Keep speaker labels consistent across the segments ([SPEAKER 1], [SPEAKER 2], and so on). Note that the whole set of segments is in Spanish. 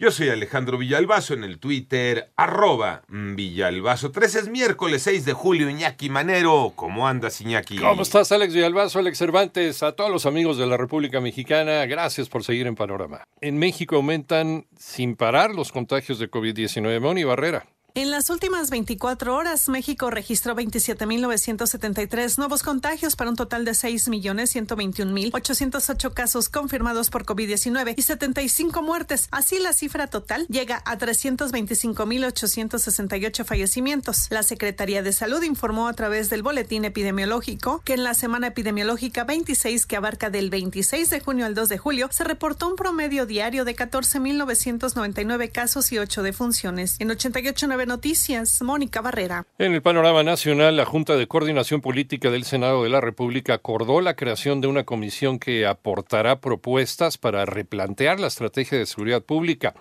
[SPEAKER 1] Yo soy Alejandro Villalbazo en el Twitter, arroba Villalbazo. 13 es miércoles 6 de julio, Iñaki Manero. ¿Cómo andas, Iñaki?
[SPEAKER 2] ¿Cómo estás, Alex Villalbazo, Alex Cervantes? A todos los amigos de la República Mexicana, gracias por seguir en Panorama. En México aumentan sin parar los contagios de COVID-19. Moni Barrera.
[SPEAKER 3] En las últimas 24 horas, México registró 27.973 nuevos contagios para un total de 6.121.808 casos confirmados por COVID-19 y 75 muertes. Así, la cifra total llega a 325.868 fallecimientos. La Secretaría de Salud informó a través del boletín epidemiológico que en la semana epidemiológica 26, que abarca del 26 de junio al 2 de julio, se reportó un promedio diario de 14.999 casos y 8 defunciones. En 88 Noticias, Mónica Barrera.
[SPEAKER 2] En el panorama nacional, la Junta de Coordinación Política del Senado de la República acordó la creación de una comisión que aportará propuestas para replantear la estrategia de seguridad pública.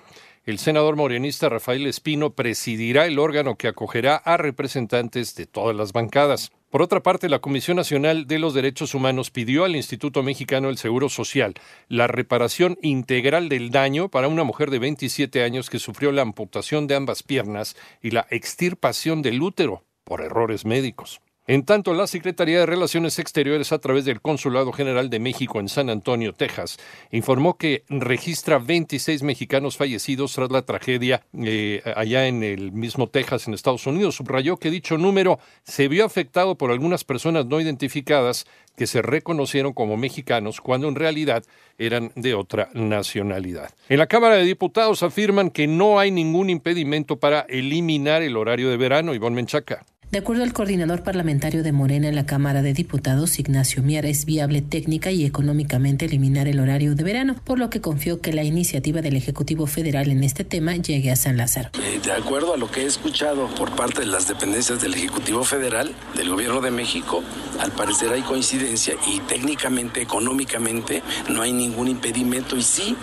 [SPEAKER 2] El senador morenista Rafael Espino presidirá el órgano que acogerá a representantes de todas las bancadas. Por otra parte, la Comisión Nacional de los Derechos Humanos pidió al Instituto Mexicano del Seguro Social la reparación integral del daño para una mujer de 27 años que sufrió la amputación de ambas piernas y la extirpación del útero por errores médicos. En tanto, la Secretaría de Relaciones Exteriores, a través del Consulado General de México en San Antonio, Texas, informó que registra 26 mexicanos fallecidos tras la tragedia eh, allá en el mismo Texas, en Estados Unidos. Subrayó que dicho número se vio afectado por algunas personas no identificadas que se reconocieron como mexicanos cuando en realidad eran de otra nacionalidad. En la Cámara de Diputados afirman que no hay ningún impedimento para eliminar el horario de verano. Ivonne Menchaca.
[SPEAKER 4] De acuerdo al coordinador parlamentario de Morena en la Cámara de Diputados, Ignacio Mier, es viable técnica y económicamente eliminar el horario de verano, por lo que confió que la iniciativa del Ejecutivo Federal en este tema llegue a San Lázaro.
[SPEAKER 5] Eh, de acuerdo a lo que he escuchado por parte de las dependencias del Ejecutivo Federal, del Gobierno de México, al parecer hay coincidencia y técnicamente, económicamente, no hay ningún impedimento y sí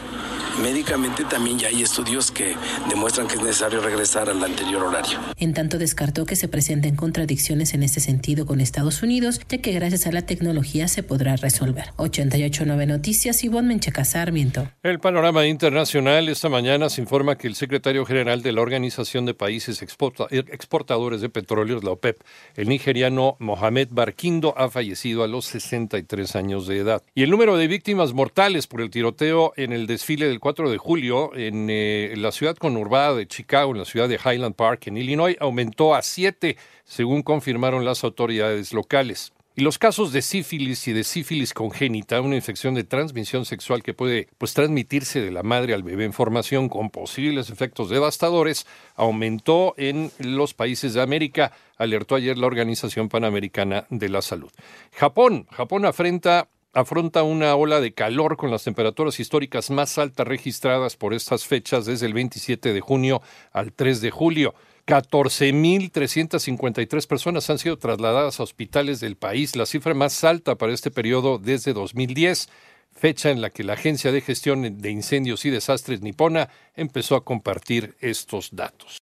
[SPEAKER 5] médicamente también ya hay estudios que demuestran que es necesario regresar al anterior horario.
[SPEAKER 4] En tanto descartó que se presenten contradicciones en este sentido con Estados Unidos, ya que gracias a la tecnología se podrá resolver. 889 Noticias, Ivonne Mencheca Sarmiento.
[SPEAKER 2] El panorama internacional esta mañana se informa que el secretario general de la Organización de Países Exportadores de Petróleo, la OPEP, el nigeriano Mohamed Barkindo, ha fallecido a los 63 años de edad. Y el número de víctimas mortales por el tiroteo en el desfile del 4 de julio en eh, la ciudad conurbada de Chicago, en la ciudad de Highland Park, en Illinois, aumentó a siete, según confirmaron las autoridades locales. Y los casos de sífilis y de sífilis congénita, una infección de transmisión sexual que puede pues, transmitirse de la madre al bebé en formación con posibles efectos devastadores, aumentó en los países de América, alertó ayer la Organización Panamericana de la Salud. Japón, Japón afrenta afronta una ola de calor con las temperaturas históricas más altas registradas por estas fechas desde el 27 de junio al 3 de julio. 14.353 personas han sido trasladadas a hospitales del país, la cifra más alta para este periodo desde 2010, fecha en la que la Agencia de Gestión de Incendios y Desastres nipona empezó a compartir estos datos.